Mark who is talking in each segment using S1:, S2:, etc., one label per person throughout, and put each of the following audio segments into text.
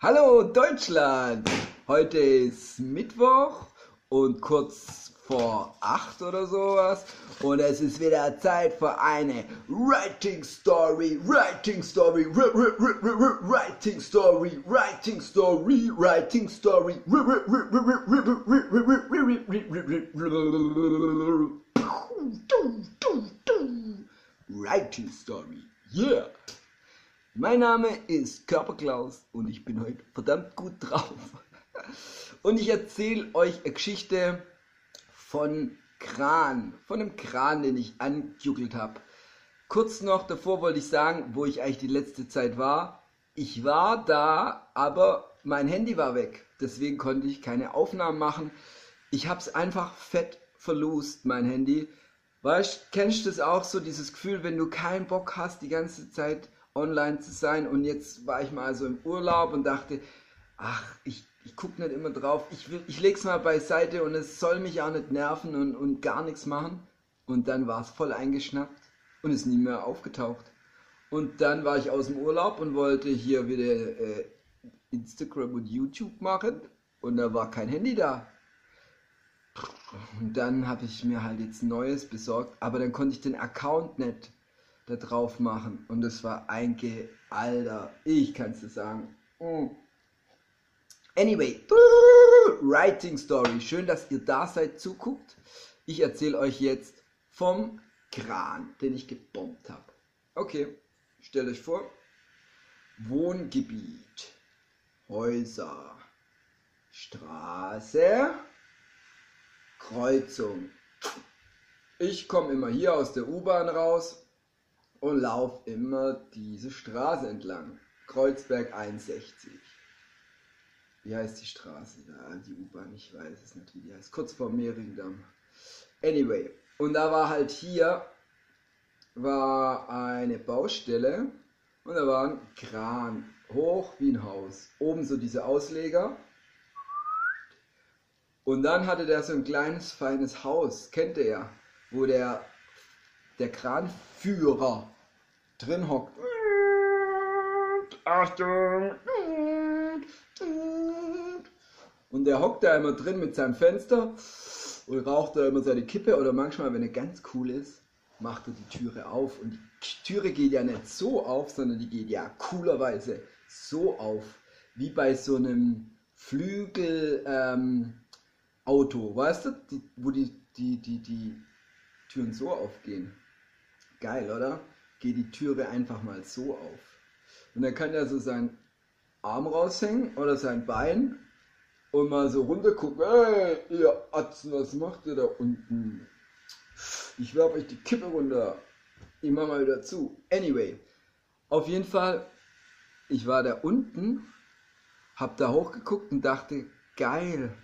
S1: Hallo Deutschland! Heute ist Mittwoch und kurz vor acht oder sowas und es ist wieder Zeit für eine Writing Story, Writing Story, Writing Story, Writing Story, Writing Story, Writing Story, yeah! Mein Name ist Körperklaus und ich bin heute verdammt gut drauf. Und ich erzähle euch eine Geschichte von Kran, von einem Kran, den ich angejuckelt habe. Kurz noch davor wollte ich sagen, wo ich eigentlich die letzte Zeit war. Ich war da, aber mein Handy war weg. Deswegen konnte ich keine Aufnahmen machen. Ich habe es einfach fett verlust, mein Handy. Weißt, kennst du das auch so, dieses Gefühl, wenn du keinen Bock hast, die ganze Zeit online zu sein. Und jetzt war ich mal so im Urlaub und dachte, ach, ich, ich gucke nicht immer drauf. Ich, ich lege es mal beiseite und es soll mich auch nicht nerven und, und gar nichts machen. Und dann war es voll eingeschnappt und ist nie mehr aufgetaucht. Und dann war ich aus dem Urlaub und wollte hier wieder äh, Instagram und YouTube machen. Und da war kein Handy da. Und dann habe ich mir halt jetzt neues besorgt, aber dann konnte ich den Account nicht da drauf machen. Und das war ein Ge Alter, ich kann es dir sagen. Mm. Anyway, Writing Story. Schön, dass ihr da seid, zuguckt. Ich erzähle euch jetzt vom Kran, den ich gebombt habe. Okay, stellt euch vor. Wohngebiet, Häuser, Straße, Kreuzung. Ich komme immer hier aus der U-Bahn raus, und lauf immer diese Straße entlang. Kreuzberg 61. Wie heißt die Straße da? Die U-Bahn, ich weiß es nicht, wie die heißt. Kurz vor Mehringdamm. Anyway, und da war halt hier war eine Baustelle und da war ein Kran, hoch wie ein Haus. Oben so diese Ausleger. Und dann hatte der so ein kleines, feines Haus, kennt ihr ja, wo der, der Kranführer drin hockt. Achtung! Und der hockt da immer drin mit seinem Fenster und raucht da immer seine Kippe oder manchmal, wenn er ganz cool ist, macht er die Türe auf. Und die Türe geht ja nicht so auf, sondern die geht ja coolerweise so auf, wie bei so einem Flügel ähm, Auto, weißt du, die, wo die, die, die, die Türen so aufgehen. Geil, oder? Geht die Türe einfach mal so auf. Und dann kann er so seinen Arm raushängen oder sein Bein und mal so runter gucken. Hey, ihr Atzen, was macht ihr da unten? Ich werfe euch die Kippe runter. Ich mach mal wieder zu. Anyway, auf jeden Fall, ich war da unten, hab da hochgeguckt und dachte, geil,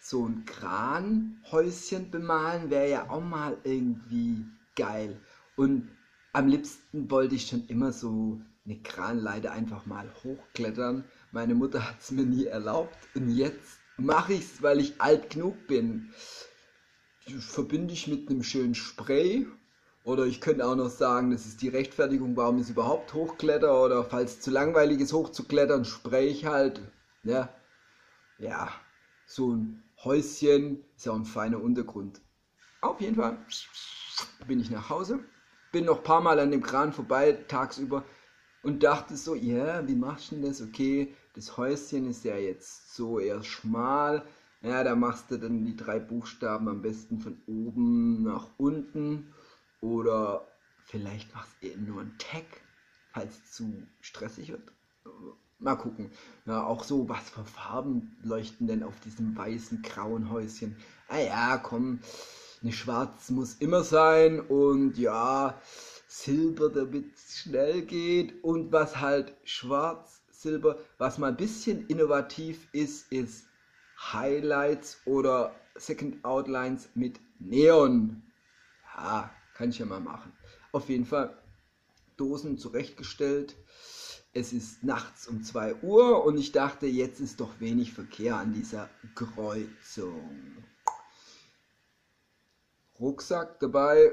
S1: so ein Kranhäuschen bemalen wäre ja auch mal irgendwie geil. Und am liebsten wollte ich schon immer so eine Kranleiter einfach mal hochklettern. Meine Mutter hat es mir nie erlaubt und jetzt mache ich es, weil ich alt genug bin. Verbinde ich mit einem schönen Spray oder ich könnte auch noch sagen, das ist die Rechtfertigung, warum ich überhaupt hochkletter oder falls es zu langweilig ist hochzuklettern, spray ich halt. Ja, ja, so ein Häuschen ist ja auch ein feiner Untergrund. Auf jeden Fall bin ich nach Hause bin noch ein paar Mal an dem Kran vorbei tagsüber und dachte so, ja, yeah, wie machst du denn das? Okay, das Häuschen ist ja jetzt so eher schmal. Ja, da machst du dann die drei Buchstaben am besten von oben nach unten. Oder vielleicht machst du eben nur ein Tag, falls es zu stressig wird. Mal gucken. Ja, auch so, was für Farben leuchten denn auf diesem weißen, grauen Häuschen? Ah ja, komm, eine Schwarz muss immer sein und ja, Silber, damit es schnell geht. Und was halt Schwarz, Silber, was mal ein bisschen innovativ ist, ist Highlights oder Second Outlines mit Neon. Ja, kann ich ja mal machen. Auf jeden Fall Dosen zurechtgestellt. Es ist nachts um 2 Uhr und ich dachte, jetzt ist doch wenig Verkehr an dieser Kreuzung. Rucksack dabei,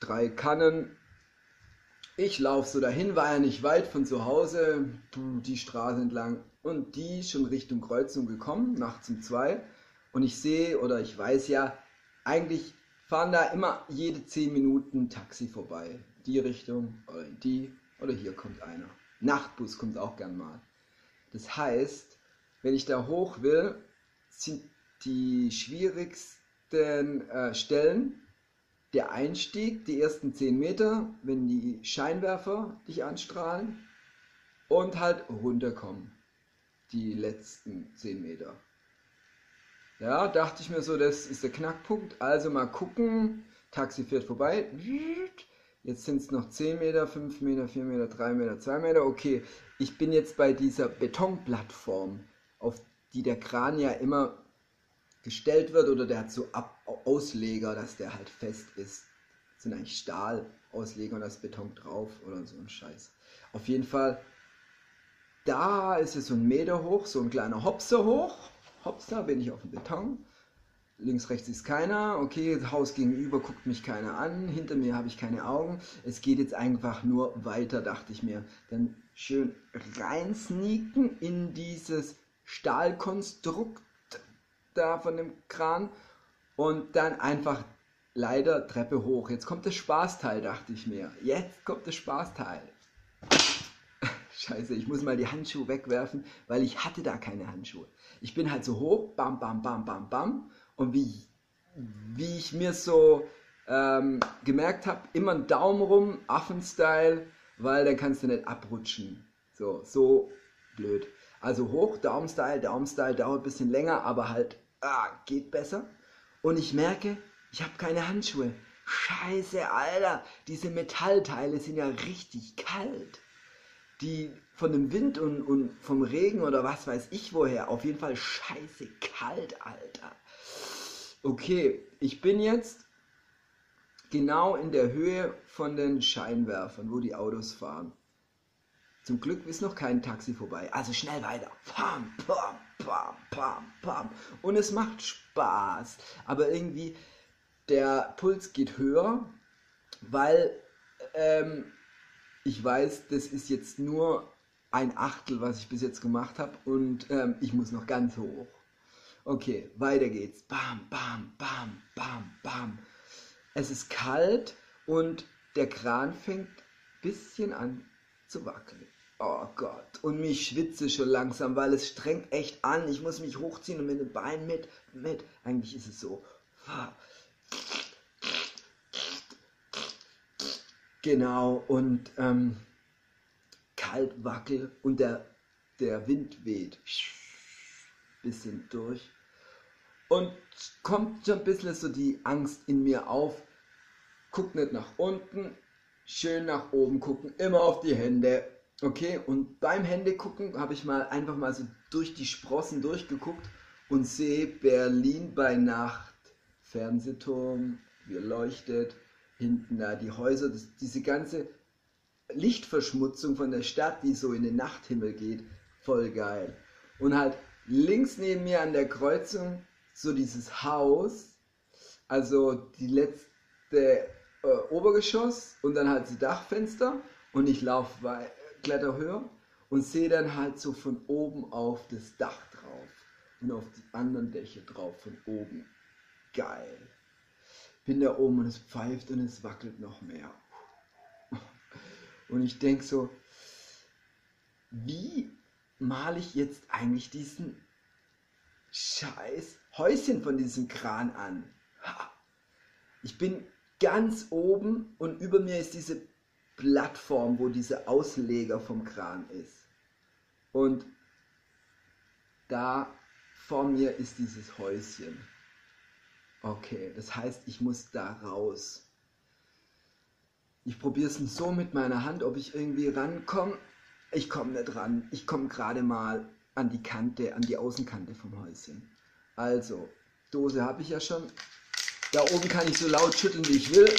S1: drei Kannen ich laufe so dahin, war ja nicht weit von zu Hause, die Straße entlang und die schon Richtung Kreuzung gekommen, nachts um zwei. Und ich sehe oder ich weiß ja, eigentlich fahren da immer jede zehn Minuten Taxi vorbei. Die Richtung oder die oder hier kommt einer. Nachtbus kommt auch gern mal. Das heißt, wenn ich da hoch will, sind die schwierigsten äh, Stellen der Einstieg, die ersten 10 Meter, wenn die Scheinwerfer dich anstrahlen und halt runterkommen, die letzten 10 Meter. Ja, dachte ich mir so, das ist der Knackpunkt. Also mal gucken, Taxi fährt vorbei. Jetzt sind es noch 10 Meter, 5 Meter, 4 Meter, 3 Meter, 2 Meter. Okay, ich bin jetzt bei dieser Betonplattform, auf die der Kran ja immer gestellt wird oder der hat so Ab Ausleger, dass der halt fest ist. Das sind eigentlich Stahlausleger und da ist Beton drauf oder so ein Scheiß. Auf jeden Fall, da ist es so ein Meter hoch, so ein kleiner Hopser hoch. Hopser bin ich auf dem Beton. Links, rechts ist keiner. Okay, das Haus gegenüber guckt mich keiner an. Hinter mir habe ich keine Augen. Es geht jetzt einfach nur weiter, dachte ich mir. Dann schön reinsneaken in dieses Stahlkonstrukt da von dem Kran und dann einfach leider Treppe hoch. Jetzt kommt das Spaßteil, dachte ich mir. Jetzt kommt das Spaßteil. Scheiße, ich muss mal die Handschuhe wegwerfen, weil ich hatte da keine Handschuhe. Ich bin halt so hoch, bam, bam, bam, bam, bam. Und wie, wie ich mir so ähm, gemerkt habe, immer einen Daumen rum, Affenstyle, weil dann kannst du nicht abrutschen. So, so blöd. Also hoch, Daumenstyle, Daumenstyle dauert ein bisschen länger, aber halt ah, geht besser. Und ich merke, ich habe keine Handschuhe. Scheiße, Alter, diese Metallteile sind ja richtig kalt. Die von dem Wind und, und vom Regen oder was weiß ich woher, auf jeden Fall scheiße kalt, Alter. Okay, ich bin jetzt genau in der Höhe von den Scheinwerfern, wo die Autos fahren. Zum Glück ist noch kein Taxi vorbei. Also schnell weiter. Pam, pam, pam, pam, pam. Und es macht Spaß. Aber irgendwie der Puls geht höher, weil ähm, ich weiß, das ist jetzt nur ein Achtel, was ich bis jetzt gemacht habe. Und ähm, ich muss noch ganz hoch. Okay, weiter geht's. Bam, bam, bam, bam, bam. Es ist kalt und der Kran fängt ein bisschen an zu wackeln. Oh Gott. Und mich schwitze schon langsam, weil es strengt echt an. Ich muss mich hochziehen und mit den Beinen mit, mit. Eigentlich ist es so. Genau. Und ähm, kalt wackel und der, der Wind weht. Bisschen durch. Und kommt schon ein bisschen so die Angst in mir auf. Guck nicht nach unten, schön nach oben gucken, immer auf die Hände Okay, und beim Händegucken habe ich mal einfach mal so durch die Sprossen durchgeguckt und sehe Berlin bei Nacht. Fernsehturm, wie er leuchtet, hinten da die Häuser, das, diese ganze Lichtverschmutzung von der Stadt, die so in den Nachthimmel geht, voll geil. Und halt links neben mir an der Kreuzung so dieses Haus, also die letzte äh, Obergeschoss und dann halt die Dachfenster und ich laufe kletter höher und sehe dann halt so von oben auf das Dach drauf und auf die anderen Dächer drauf von oben. Geil. Bin da oben und es pfeift und es wackelt noch mehr. Und ich denke so, wie male ich jetzt eigentlich diesen scheiß Häuschen von diesem Kran an? Ich bin ganz oben und über mir ist diese Plattform, wo dieser Ausleger vom Kran ist. Und da vor mir ist dieses Häuschen. Okay, das heißt, ich muss da raus. Ich probiere es so mit meiner Hand, ob ich irgendwie rankomme. Ich komme nicht ran. Ich komme gerade mal an die Kante, an die Außenkante vom Häuschen. Also, Dose habe ich ja schon. Da oben kann ich so laut schütteln, wie ich will.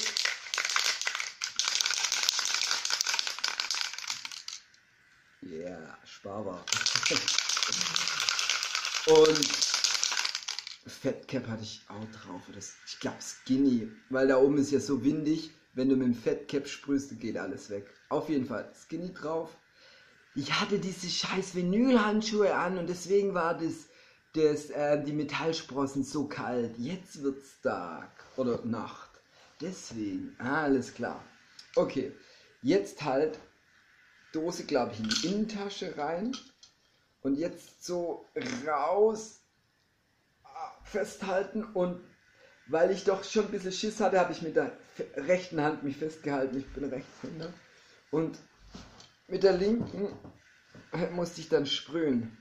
S1: Yeah, Sparbar. Und Fettcap hatte ich auch drauf. Das, ich glaube Skinny, weil da oben ist ja so windig. wenn du mit dem Fettcap sprühst, geht alles weg. Auf jeden Fall, Skinny drauf. Ich hatte diese scheiß Vinylhandschuhe an und deswegen war das, das äh, die Metallsprossen so kalt. Jetzt wird's Tag oder Nacht. Deswegen, alles klar. Okay, jetzt halt Dose, glaube ich, in die Innentasche rein und jetzt so raus ah, festhalten und weil ich doch schon ein bisschen Schiss hatte, habe ich mit der rechten Hand mich festgehalten. Ich bin Rechtshänder. Und mit der linken musste ich dann sprühen.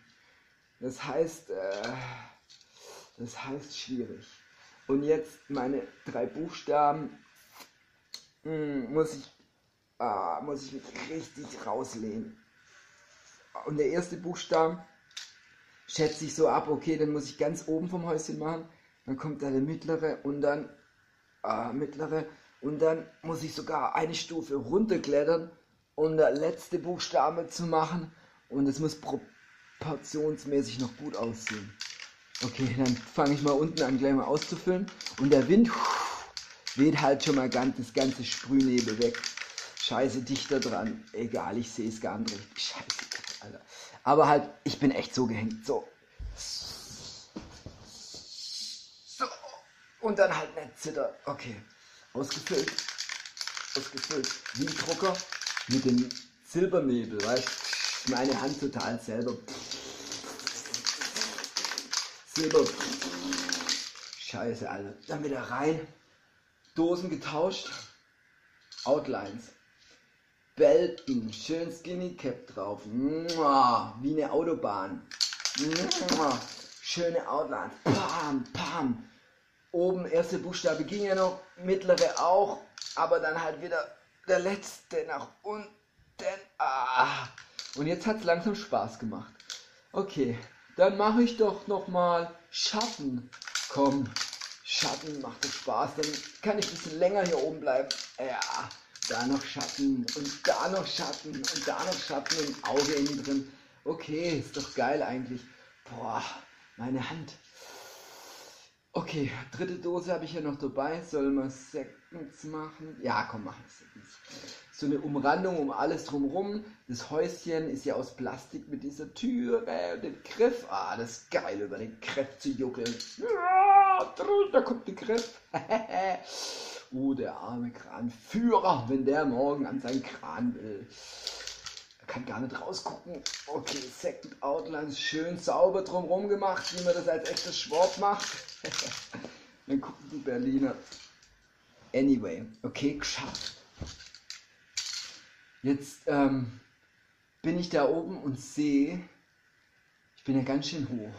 S1: Das heißt, äh, das heißt schwierig. Und jetzt meine drei Buchstaben mh, hm, muss ich, ah, muss ich mich richtig rauslehnen. Und der erste Buchstaben schätze ich so ab, okay, dann muss ich ganz oben vom Häuschen machen. Dann kommt da der mittlere und dann äh, mittlere und dann muss ich sogar eine Stufe runterklettern, um der letzte Buchstabe zu machen und es muss proportionsmäßig noch gut aussehen. Okay, dann fange ich mal unten an gleich mal auszufüllen und der Wind weht halt schon mal ganz das ganze Sprühnebel weg. Scheiße dichter dran. Egal, ich sehe es gar nicht richtig. Scheiße, Alter. Aber halt, ich bin echt so gehängt. So. So. Und dann halt nicht zittern. Okay. Ausgefüllt. Ausgefüllt. Wie ein Drucker mit dem Silbernebel, weißt du? Meine Hand total selber. Silber. Scheiße, Alter. Dann wieder rein. Dosen getauscht. Outlines. Belten. Schön Skinny Cap drauf. Wie eine Autobahn. Schöne Outlines. Pam, pam oben erste Buchstabe ging ja noch, mittlere auch, aber dann halt wieder der letzte nach unten. Ah. Und jetzt hat es langsam Spaß gemacht. Okay, dann mache ich doch noch mal Schatten. Komm, Schatten macht doch Spaß. Dann kann ich ein bisschen länger hier oben bleiben. Ja, da noch Schatten und da noch Schatten und da noch Schatten im Auge innen drin. Okay, ist doch geil eigentlich. Boah, meine Hand. Okay, dritte Dose habe ich ja noch dabei. Sollen wir Seconds machen? Ja, komm, machen Seconds. So eine Umrandung um alles drumherum. Das Häuschen ist ja aus Plastik mit dieser Türe und dem Griff. Ah, das ist geil, über den Griff zu juckeln. Da kommt der Griff. oh, der arme Kranführer, wenn der morgen an seinen Kran will. Er kann gar nicht rausgucken. Okay, Second Outlines schön sauber drumherum gemacht, wie man das als echtes Schwab macht. Dann gucken die Berliner. Anyway, okay, geschafft. Jetzt ähm, bin ich da oben und sehe, ich bin ja ganz schön hoch.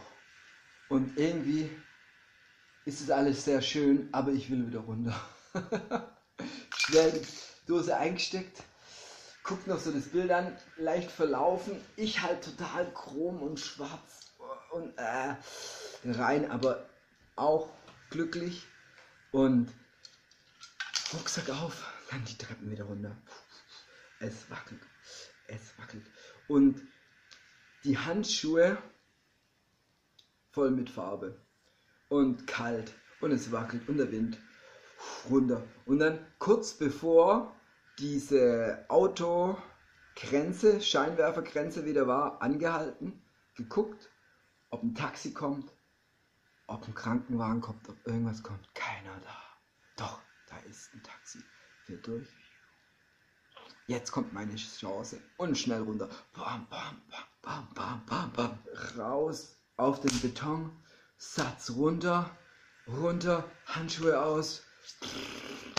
S1: Und irgendwie ist es alles sehr schön, aber ich will wieder runter. Schnell die Dose eingesteckt guckt noch so das Bild an, leicht verlaufen. Ich halt total chrom und schwarz und äh, rein, aber auch glücklich. Und Rucksack auf, dann die Treppen wieder runter. Es wackelt, es wackelt. Und die Handschuhe voll mit Farbe und kalt und es wackelt und der Wind runter. Und dann kurz bevor diese Autogrenze, Scheinwerfergrenze wieder war, angehalten, geguckt, ob ein Taxi kommt, ob ein Krankenwagen kommt, ob irgendwas kommt. Keiner da. Doch, da ist ein Taxi. Fährt durch. Jetzt kommt meine Chance. Und schnell runter. Bam, bam, bam, bam, bam, bam. Raus auf den Beton. Satz runter. Runter. Handschuhe aus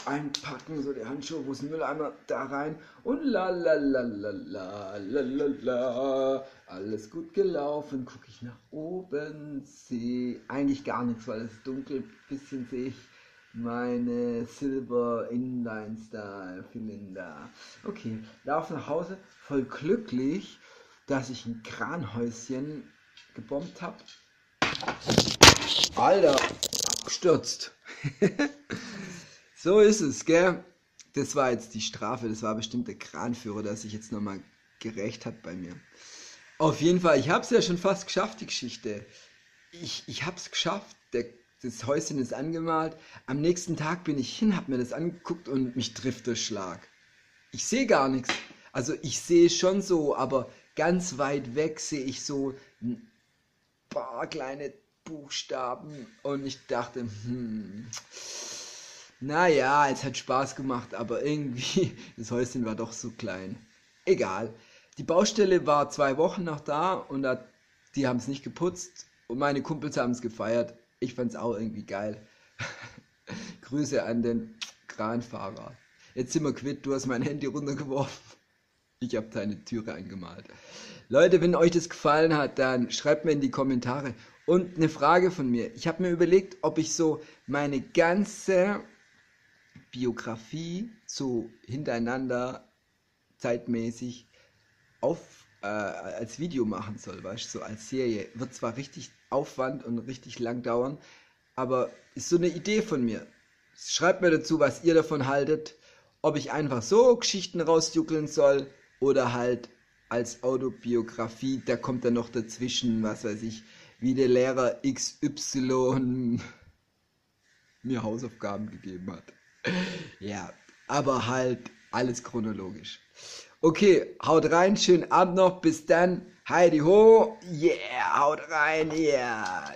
S1: einpacken, so die Handschuhe, wo ist ein Mülleimer, da rein und la la la la la la la la, alles gut gelaufen, gucke ich nach oben, sehe eigentlich gar nichts, weil es dunkel, bisschen sehe ich meine Silber Inline Style Zylinder. Okay, laufe nach Hause, voll glücklich, dass ich ein Kranhäuschen gebombt habe. Alter, abgestürzt. So ist es, gell? Das war jetzt die Strafe, das war bestimmt der Kranführer, der sich jetzt nochmal gerecht hat bei mir. Auf jeden Fall, ich habe es ja schon fast geschafft, die Geschichte. Ich, ich habe es geschafft, der, das Häuschen ist angemalt. Am nächsten Tag bin ich hin, hab mir das angeguckt und mich trifft der Schlag. Ich sehe gar nichts. Also ich sehe schon so, aber ganz weit weg sehe ich so ein paar kleine Buchstaben und ich dachte, hm, naja, es hat Spaß gemacht, aber irgendwie, das Häuschen war doch so klein. Egal. Die Baustelle war zwei Wochen noch da und da, die haben es nicht geputzt und meine Kumpels haben es gefeiert. Ich fand es auch irgendwie geil. Grüße an den Kranfahrer. Jetzt sind wir quitt, du hast mein Handy runtergeworfen. Ich habe deine Türe angemalt. Leute, wenn euch das gefallen hat, dann schreibt mir in die Kommentare. Und eine Frage von mir. Ich habe mir überlegt, ob ich so meine ganze Biografie so hintereinander zeitmäßig auf äh, als Video machen soll, weißt du, so als Serie. Wird zwar richtig Aufwand und richtig lang dauern, aber ist so eine Idee von mir. Schreibt mir dazu, was ihr davon haltet, ob ich einfach so Geschichten rausjuckeln soll oder halt als Autobiografie, da kommt dann noch dazwischen, was weiß ich, wie der Lehrer XY mir Hausaufgaben gegeben hat. Ja, aber halt alles chronologisch. Okay, haut rein, schönen Abend noch, bis dann. Heidi ho, yeah, haut rein, yeah.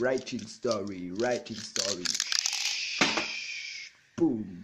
S1: Writing story, writing story. Boom.